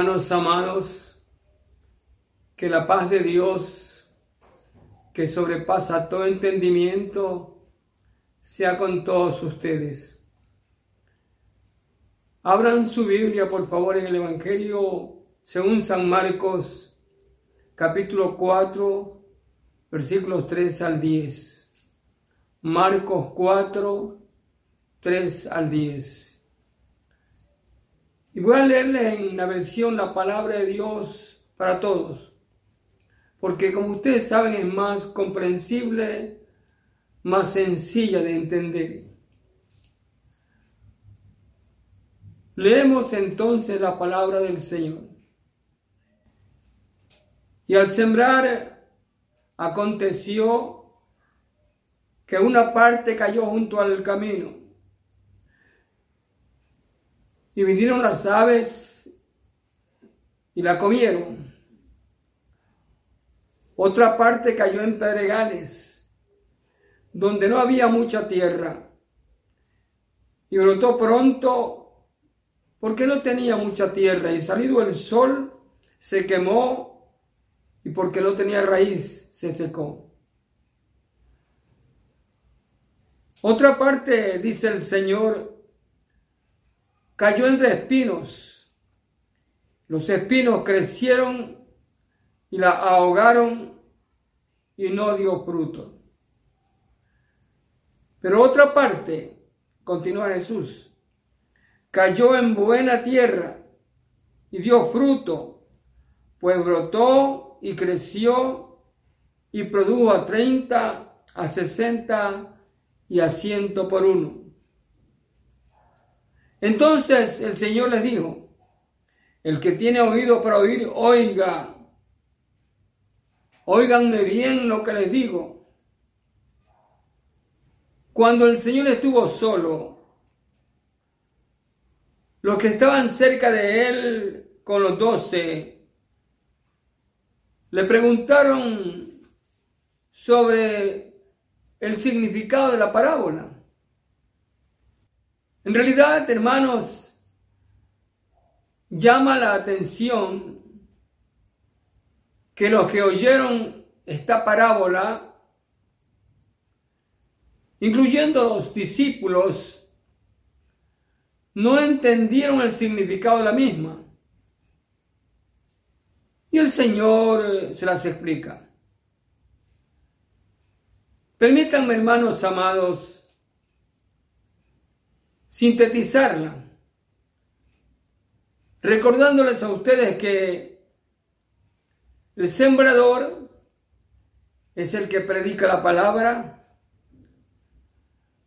Hermanos amados, que la paz de Dios, que sobrepasa todo entendimiento, sea con todos ustedes. Abran su Biblia, por favor, en el Evangelio según San Marcos, capítulo 4, versículos 3 al 10. Marcos 4, 3 al 10. Y voy a leerle en la versión la palabra de Dios para todos, porque como ustedes saben es más comprensible, más sencilla de entender. Leemos entonces la palabra del Señor. Y al sembrar aconteció que una parte cayó junto al camino y vinieron las aves y la comieron. Otra parte cayó en pedregales, donde no había mucha tierra, y brotó pronto porque no tenía mucha tierra, y salido el sol se quemó, y porque no tenía raíz se secó. Otra parte, dice el Señor, cayó entre espinos. Los espinos crecieron y la ahogaron y no dio fruto. Pero otra parte, continúa Jesús, cayó en buena tierra y dio fruto, pues brotó y creció y produjo a treinta, a sesenta y a ciento por uno. Entonces el Señor les dijo, el que tiene oído para oír, oiga. Óiganme bien lo que les digo. Cuando el Señor estuvo solo, los que estaban cerca de él con los doce, le preguntaron sobre el significado de la parábola. En realidad, hermanos, llama la atención que los que oyeron esta parábola, incluyendo los discípulos, no entendieron el significado de la misma. Y el Señor eh, se las explica. Permítanme, hermanos amados, sintetizarla, recordándoles a ustedes que el sembrador es el que predica la palabra,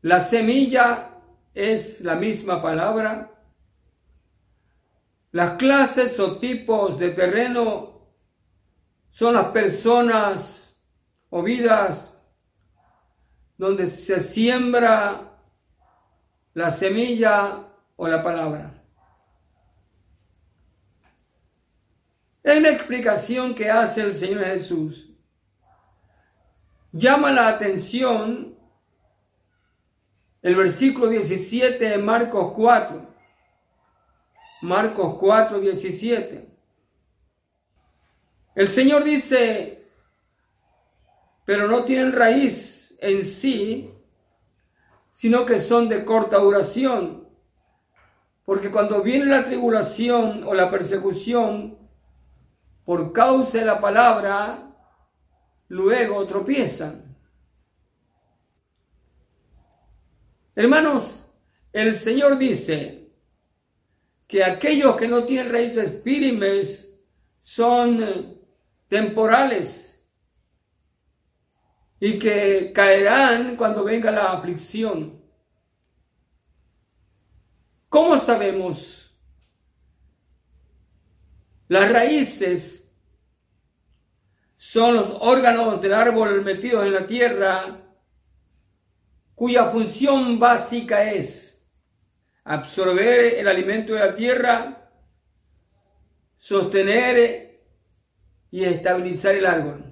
la semilla es la misma palabra, las clases o tipos de terreno son las personas o vidas donde se siembra la semilla o la palabra. Es la explicación que hace el Señor Jesús. Llama la atención el versículo 17 de Marcos 4. Marcos 4, 17. El Señor dice, pero no tienen raíz en sí, sino que son de corta duración. Porque cuando viene la tribulación o la persecución, por causa de la palabra, luego tropiezan. Hermanos, el Señor dice que aquellos que no tienen raíces firmes son temporales y que caerán cuando venga la aflicción. ¿Cómo sabemos? Las raíces son los órganos del árbol metidos en la tierra cuya función básica es absorber el alimento de la tierra, sostener y estabilizar el árbol.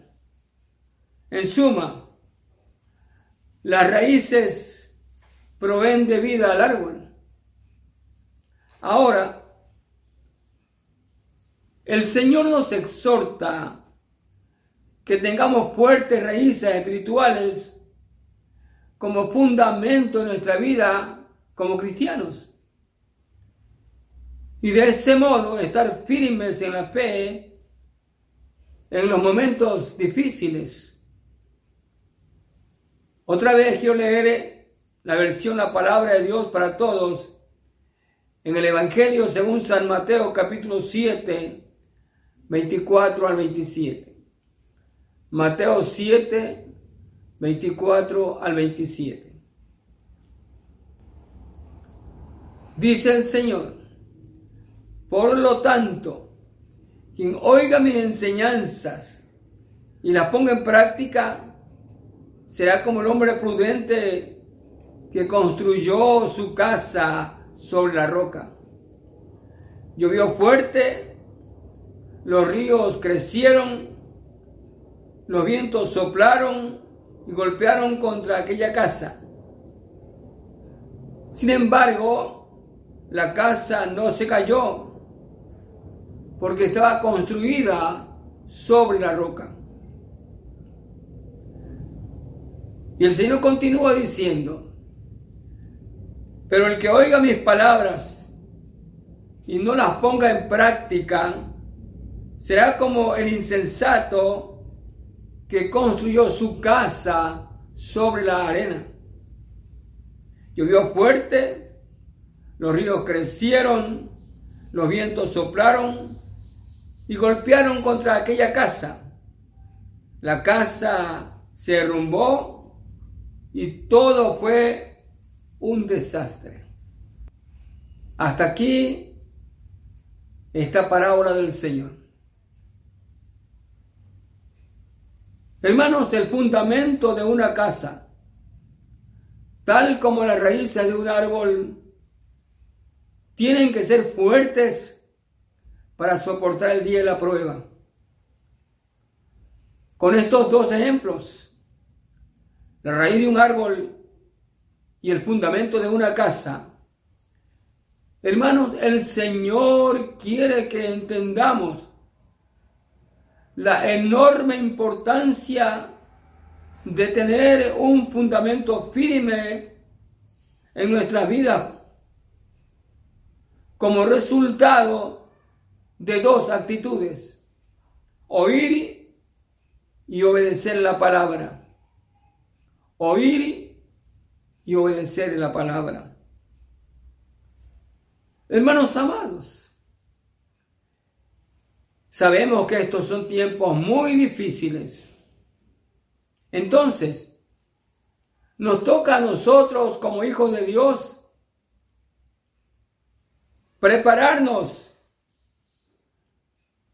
En suma, las raíces proveen de vida al árbol. Ahora, El Señor nos exhorta que tengamos fuertes raíces espirituales como fundamento de nuestra vida como cristianos. Y de ese modo estar firmes en la fe en los momentos difíciles. Otra vez quiero leer la versión La Palabra de Dios para Todos en el Evangelio según San Mateo capítulo 7, 24 al 27. Mateo 7, 24 al 27. Dice el Señor, por lo tanto, quien oiga mis enseñanzas y las ponga en práctica, será como el hombre prudente que construyó su casa sobre la roca. Llovió fuerte, los ríos crecieron, los vientos soplaron y golpearon contra aquella casa. Sin embargo, la casa no se cayó porque estaba construida sobre la roca. Y el Señor continúa diciendo, pero el que oiga mis palabras y no las ponga en práctica, será como el insensato que construyó su casa sobre la arena. Llovió fuerte, los ríos crecieron, los vientos soplaron y golpearon contra aquella casa. La casa se derrumbó y todo fue un desastre. Hasta aquí esta parábola del Señor. Hermanos, el fundamento de una casa, tal como las raíces de un árbol, tienen que ser fuertes para soportar el día de la prueba. Con estos dos ejemplos, la raíz de un árbol y el fundamento de una casa, hermanos, el Señor quiere que entendamos la enorme importancia de tener un fundamento firme en nuestras vidas como resultado de dos actitudes, oír y obedecer la palabra. Oír y obedecer la palabra. Hermanos amados, sabemos que estos son tiempos muy difíciles. Entonces, nos toca a nosotros como hijos de Dios prepararnos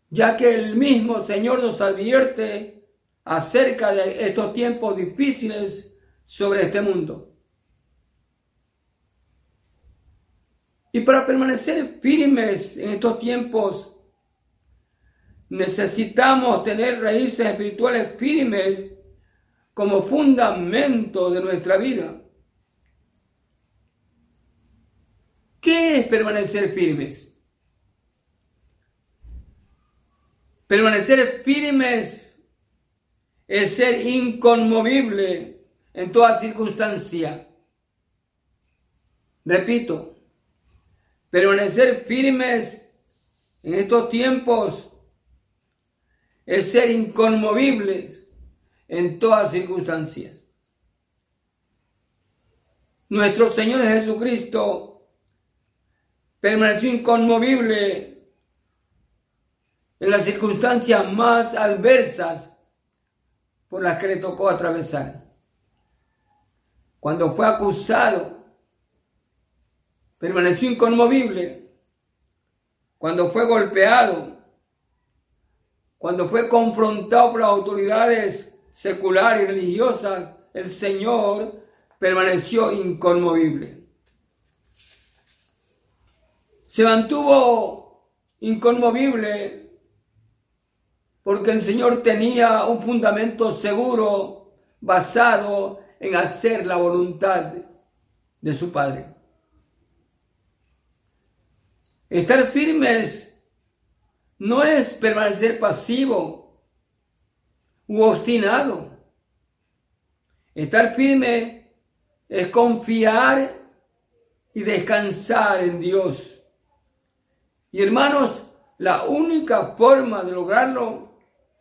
ya que el mismo Señor nos advierte acerca de estos tiempos difíciles sobre este mundo. Y para permanecer firmes en estos tiempos, necesitamos tener raíces espirituales firmes como fundamento de nuestra vida. ¿Qué es permanecer firmes? Permanecer firmes es ser inconmovible en toda circunstancia. Repito, permanecer firmes en estos tiempos es ser inconmovibles en todas circunstancias. Nuestro Señor Jesucristo permaneció inconmovible en las circunstancias más adversas por las que le tocó atravesar. Cuando fue acusado, permaneció inconmovible. Cuando fue golpeado, cuando fue confrontado por las autoridades seculares y religiosas, el Señor permaneció inconmovible. Se mantuvo inconmovible porque el Señor tenía un fundamento seguro basado en hacer la voluntad de su Padre. Estar firmes no es permanecer pasivo u obstinado. Estar firme es confiar y descansar en Dios. Y hermanos, la única forma de lograrlo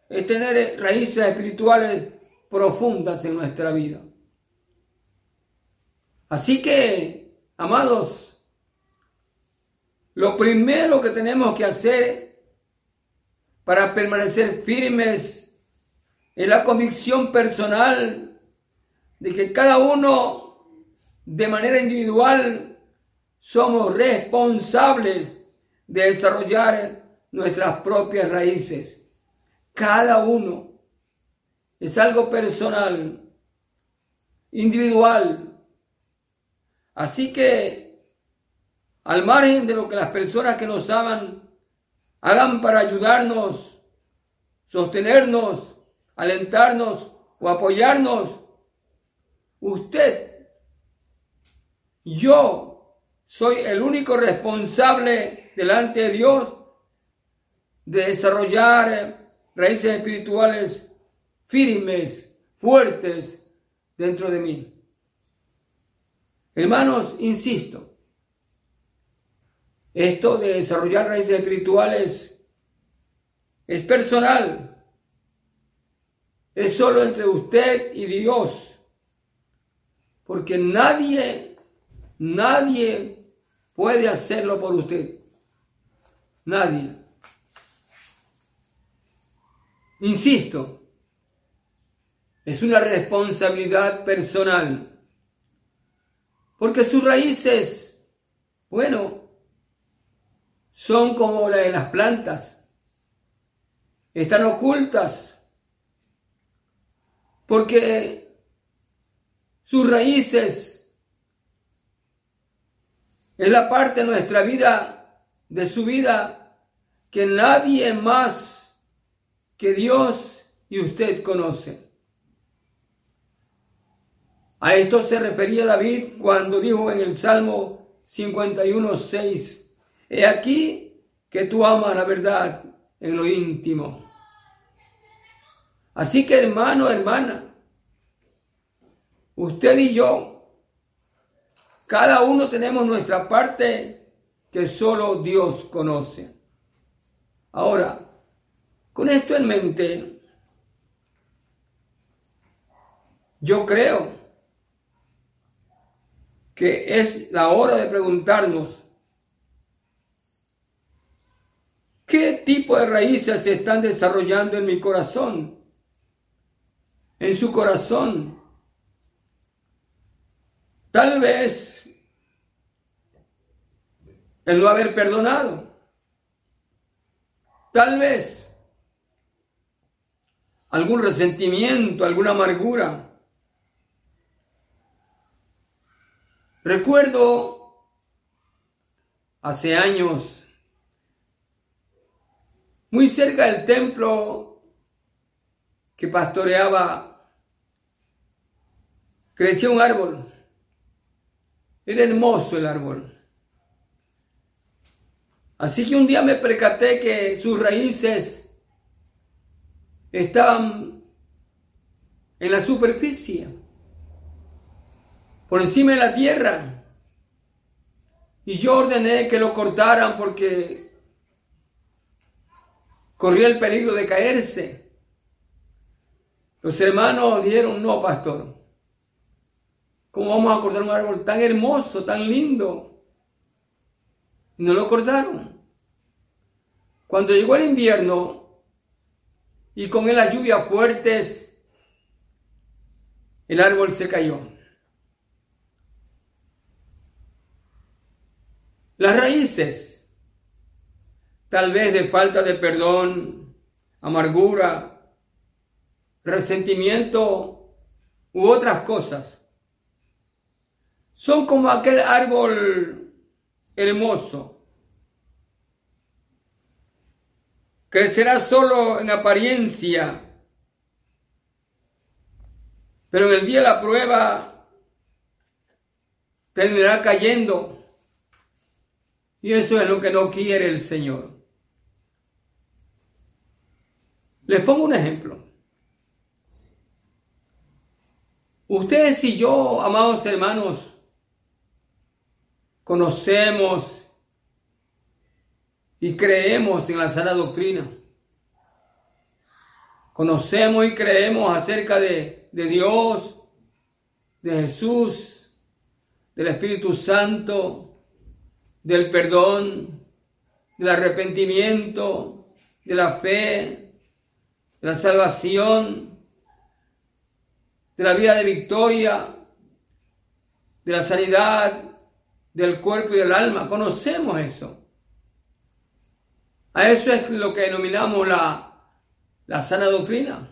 es tener raíces espirituales profundas en nuestra vida. Así que, amados, lo primero que tenemos que hacer para permanecer firmes es la convicción personal de que cada uno de manera individual somos responsables de desarrollar nuestras propias raíces. Cada uno es algo personal, individual. Así que, al margen de lo que las personas que nos aman hagan para ayudarnos, sostenernos, alentarnos o apoyarnos, usted, yo, soy el único responsable delante de Dios de desarrollar raíces espirituales firmes, fuertes dentro de mí. Hermanos, insisto, esto de desarrollar raíces espirituales es personal, es solo entre usted y Dios, porque nadie, nadie puede hacerlo por usted. Nadie. Insisto, es una responsabilidad personal. Porque sus raíces, bueno, son como la de las plantas. Están ocultas. Porque sus raíces es la parte de nuestra vida, de su vida, que nadie más que Dios y usted conoce. A esto se refería David cuando dijo en el Salmo 51, 6, He aquí que tú amas la verdad en lo íntimo. Así que hermano, hermana, usted y yo, cada uno tenemos nuestra parte que solo Dios conoce. Ahora, con esto en mente, yo creo que es la hora de preguntarnos qué tipo de raíces se están desarrollando en mi corazón, en su corazón. Tal vez el no haber perdonado. Tal vez algún resentimiento, alguna amargura. Recuerdo hace años, muy cerca del templo que pastoreaba, creció un árbol. Era hermoso el árbol. Así que un día me percaté que sus raíces estaban en la superficie, por encima de la tierra. Y yo ordené que lo cortaran porque corría el peligro de caerse. Los hermanos dijeron, no, pastor, ¿cómo vamos a cortar un árbol tan hermoso, tan lindo? Y no lo cortaron. Cuando llegó el invierno, y con las lluvias fuertes, el árbol se cayó. Las raíces, tal vez de falta de perdón, amargura, resentimiento u otras cosas, son como aquel árbol hermoso crecerá solo en apariencia, pero en el día de la prueba terminará cayendo. Y eso es lo que no quiere el Señor. Les pongo un ejemplo. Ustedes y yo, amados hermanos, conocemos y creemos en la sana doctrina. Conocemos y creemos acerca de, de Dios, de Jesús, del Espíritu Santo, del perdón, del arrepentimiento, de la fe, de la salvación, de la vida de victoria, de la sanidad del cuerpo y del alma. Conocemos eso. A eso es lo que denominamos la, la sana doctrina.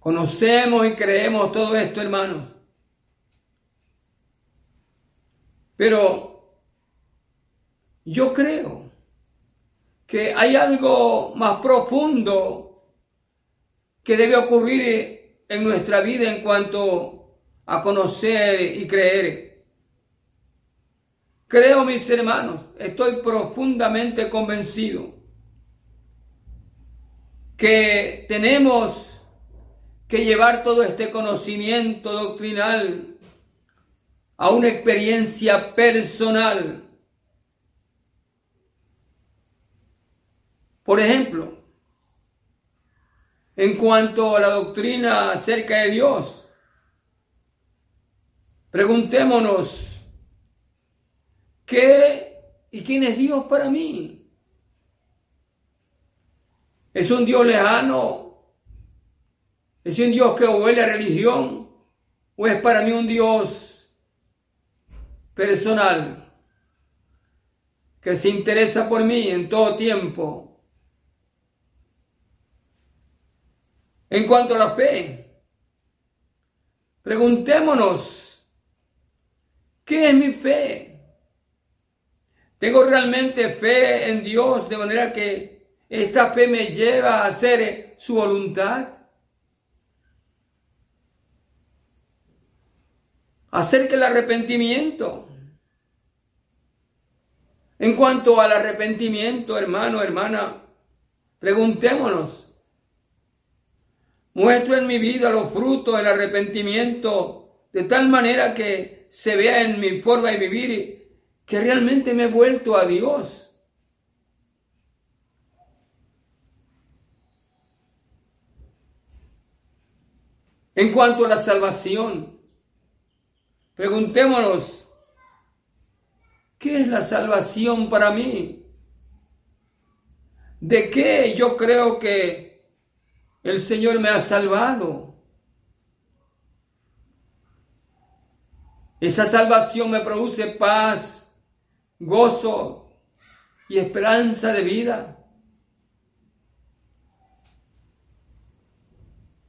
Conocemos y creemos todo esto, hermanos. Pero yo creo que hay algo más profundo que debe ocurrir en nuestra vida en cuanto a conocer y creer. Creo, mis hermanos, estoy profundamente convencido que tenemos que llevar todo este conocimiento doctrinal a una experiencia personal. Por ejemplo, en cuanto a la doctrina acerca de Dios, preguntémonos, ¿qué y quién es Dios para mí? ¿Es un Dios lejano? ¿Es un Dios que huele a religión? ¿O es para mí un Dios personal que se interesa por mí en todo tiempo. En cuanto a la fe, preguntémonos, ¿qué es mi fe? ¿Tengo realmente fe en Dios de manera que esta fe me lleva a hacer su voluntad? Acerca del arrepentimiento. En cuanto al arrepentimiento, hermano, hermana, preguntémonos, muestro en mi vida los frutos del arrepentimiento de tal manera que se vea en mi forma de vivir que realmente me he vuelto a Dios. En cuanto a la salvación, Preguntémonos, ¿qué es la salvación para mí? ¿De qué yo creo que el Señor me ha salvado? Esa salvación me produce paz, gozo y esperanza de vida.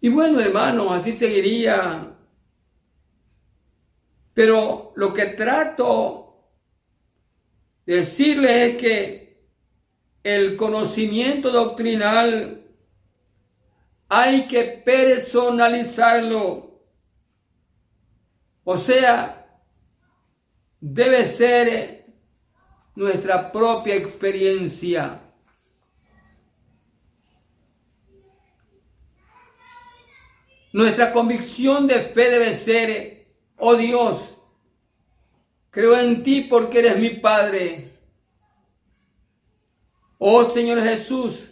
Y bueno, hermano, así seguiría pero lo que trato de decirles es que el conocimiento doctrinal hay que personalizarlo. O sea, debe ser nuestra propia experiencia. Nuestra convicción de fe debe ser Oh Dios, creo en ti porque eres mi Padre. Oh Señor Jesús,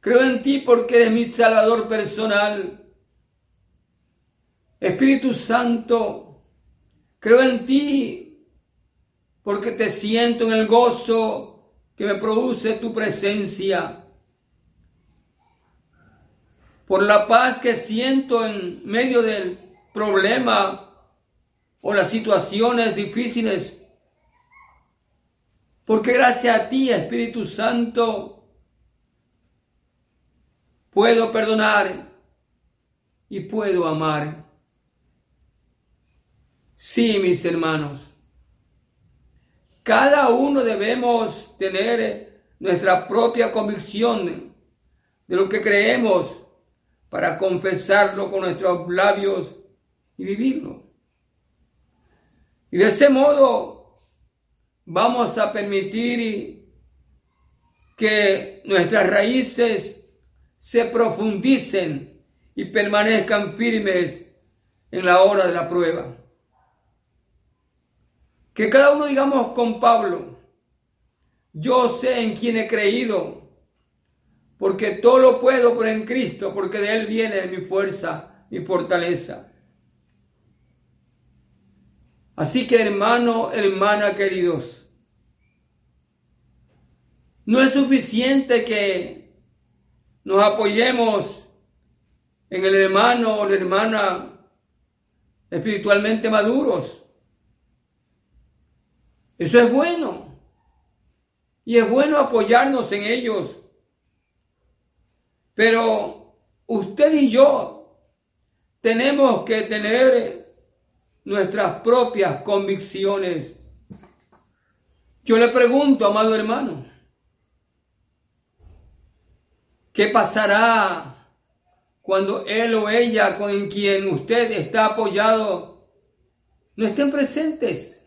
creo en ti porque eres mi Salvador personal. Espíritu Santo, creo en ti porque te siento en el gozo que me produce tu presencia. Por la paz que siento en medio del problema o las situaciones difíciles. Porque gracias a ti, Espíritu Santo, puedo perdonar y puedo amar. Sí, mis hermanos, cada uno debemos tener nuestra propia convicción de lo que creemos para confesarlo con nuestros labios y vivirlo. Y de ese modo vamos a permitir que nuestras raíces se profundicen y permanezcan firmes en la hora de la prueba. Que cada uno digamos con Pablo, yo sé en quién he creído, porque todo lo puedo por en Cristo, porque de Él viene mi fuerza, mi fortaleza. Así que hermano, hermana queridos, no es suficiente que nos apoyemos en el hermano o la hermana espiritualmente maduros. Eso es bueno. Y es bueno apoyarnos en ellos. Pero usted y yo tenemos que tener nuestras propias convicciones. Yo le pregunto, amado hermano, ¿qué pasará cuando él o ella con quien usted está apoyado no estén presentes?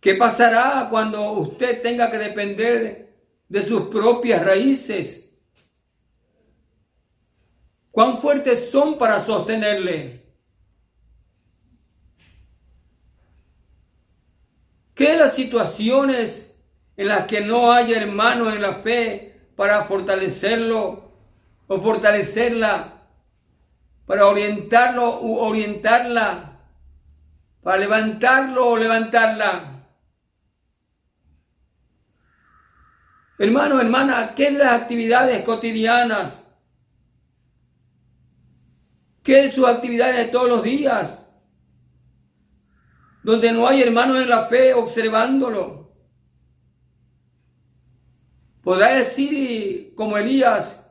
¿Qué pasará cuando usted tenga que depender de sus propias raíces? ¿Cuán fuertes son para sostenerle? ¿Qué las situaciones en las que no haya hermanos en la fe para fortalecerlo o fortalecerla, para orientarlo u orientarla, para levantarlo o levantarla? Hermano, hermana, ¿qué de las actividades cotidianas? ¿Qué de sus actividades de todos los días? Donde no hay hermanos en la fe observándolo. Podrá decir como Elías,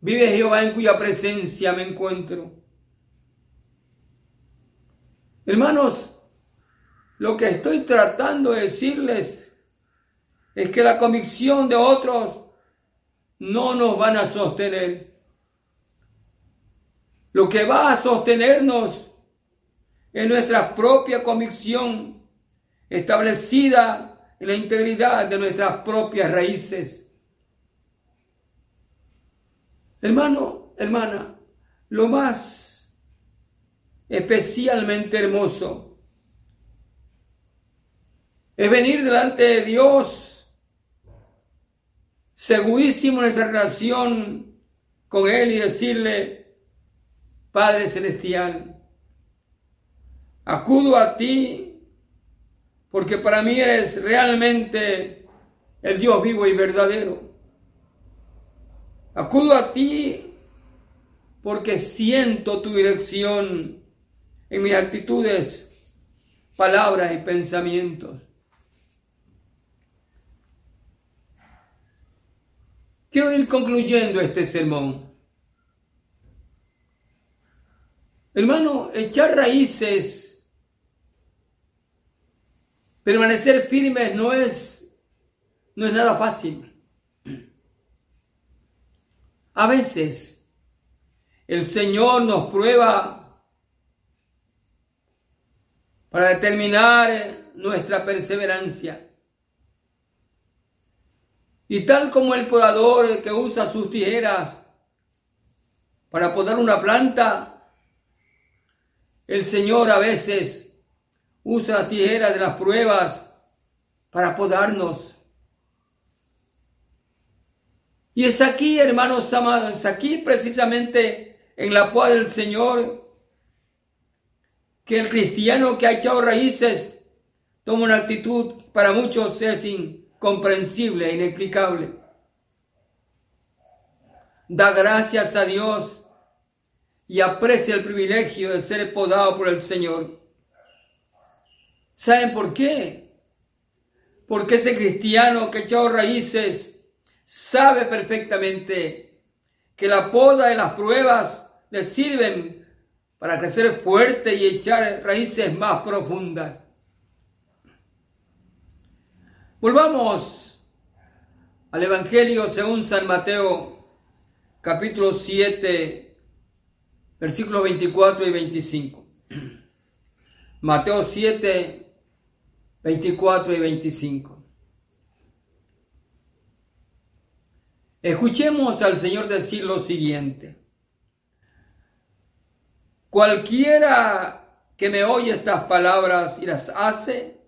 vive Jehová en cuya presencia me encuentro. Hermanos, lo que estoy tratando de decirles es que la convicción de otros no nos van a sostener. Lo que va a sostenernos es nuestra propia convicción establecida en la integridad de nuestras propias raíces. Hermano, hermana, lo más especialmente hermoso es venir delante de Dios segurísimo nuestra relación con Él y decirle, Padre Celestial, acudo a ti porque para mí eres realmente el Dios vivo y verdadero. Acudo a ti porque siento tu dirección en mis actitudes, palabras y pensamientos. Quiero ir concluyendo este sermón. Hermano, echar raíces, permanecer firmes no es, no es nada fácil. A veces el Señor nos prueba para determinar nuestra perseverancia. Y tal como el podador que usa sus tijeras para podar una planta, el Señor a veces usa las tijeras de las pruebas para podarnos. Y es aquí, hermanos amados, es aquí precisamente en la poda del Señor que el cristiano que ha echado raíces toma una actitud para muchos es sin comprensible e inexplicable. Da gracias a Dios y aprecia el privilegio de ser podado por el Señor. ¿Saben por qué? Porque ese cristiano que echado raíces sabe perfectamente que la poda de las pruebas le sirven para crecer fuerte y echar raíces más profundas. Volvamos al Evangelio según San Mateo, capítulo 7, versículos 24 y 25. Mateo 7, 24 y 25. Escuchemos al Señor decir lo siguiente. Cualquiera que me oye estas palabras y las hace,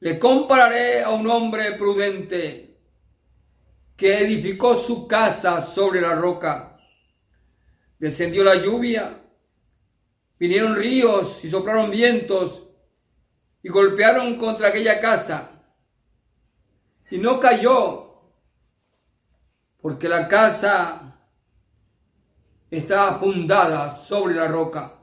le compararé a un hombre prudente que edificó su casa sobre la roca Descendió la lluvia, vinieron ríos y soplaron vientos y golpearon contra aquella casa. Y no cayó, porque la casa estaba fundada sobre la roca.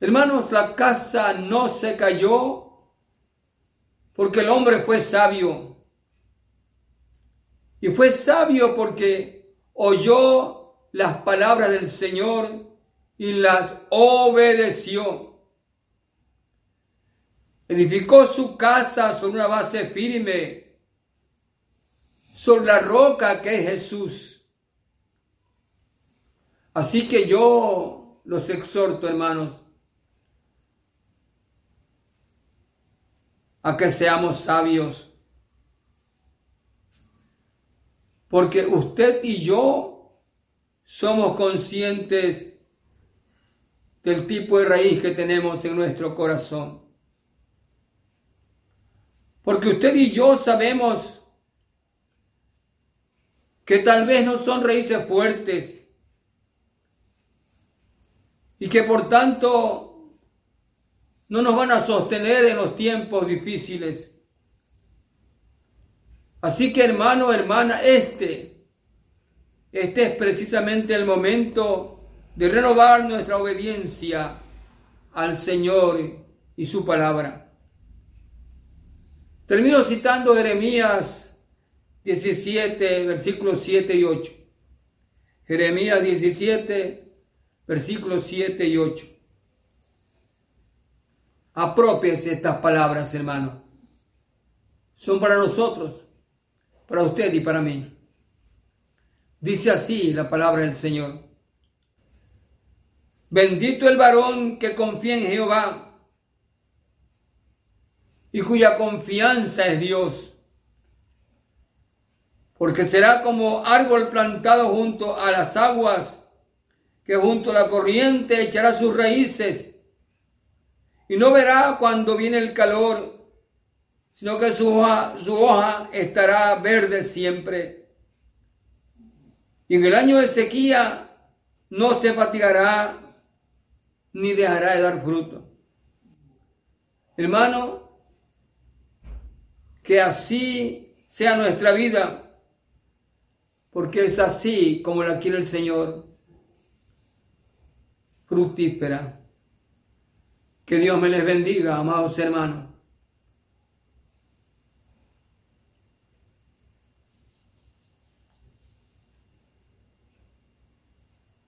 Hermanos, la casa no se cayó porque el hombre fue sabio. Y fue sabio porque oyó las palabras del Señor y las obedeció. Edificó su casa sobre una base firme, sobre la roca que es Jesús. Así que yo los exhorto, hermanos, a que seamos sabios. Porque usted y yo somos conscientes del tipo de raíz que tenemos en nuestro corazón. Porque usted y yo sabemos que tal vez no son raíces fuertes y que por tanto no nos van a sostener en los tiempos difíciles. Así que hermano, hermana, este, este es precisamente el momento de renovar nuestra obediencia al Señor y su palabra. Termino citando Jeremías 17, versículos 7 y 8. Jeremías 17, versículos 7 y 8. Apropiense estas palabras, hermano. Son para nosotros, para usted y para mí. Dice así la palabra del Señor. Bendito el varón que confía en Jehová y cuya confianza es Dios, porque será como árbol plantado junto a las aguas, que junto a la corriente echará sus raíces, y no verá cuando viene el calor, sino que su hoja, estará verde siempre. Y en el año de sequía no se fatigará ni dejará de dar fruto. Hermano, que así sea nuestra vida, porque es así como la quiere el Señor, fructífera. Que Dios me les bendiga, amados hermanos.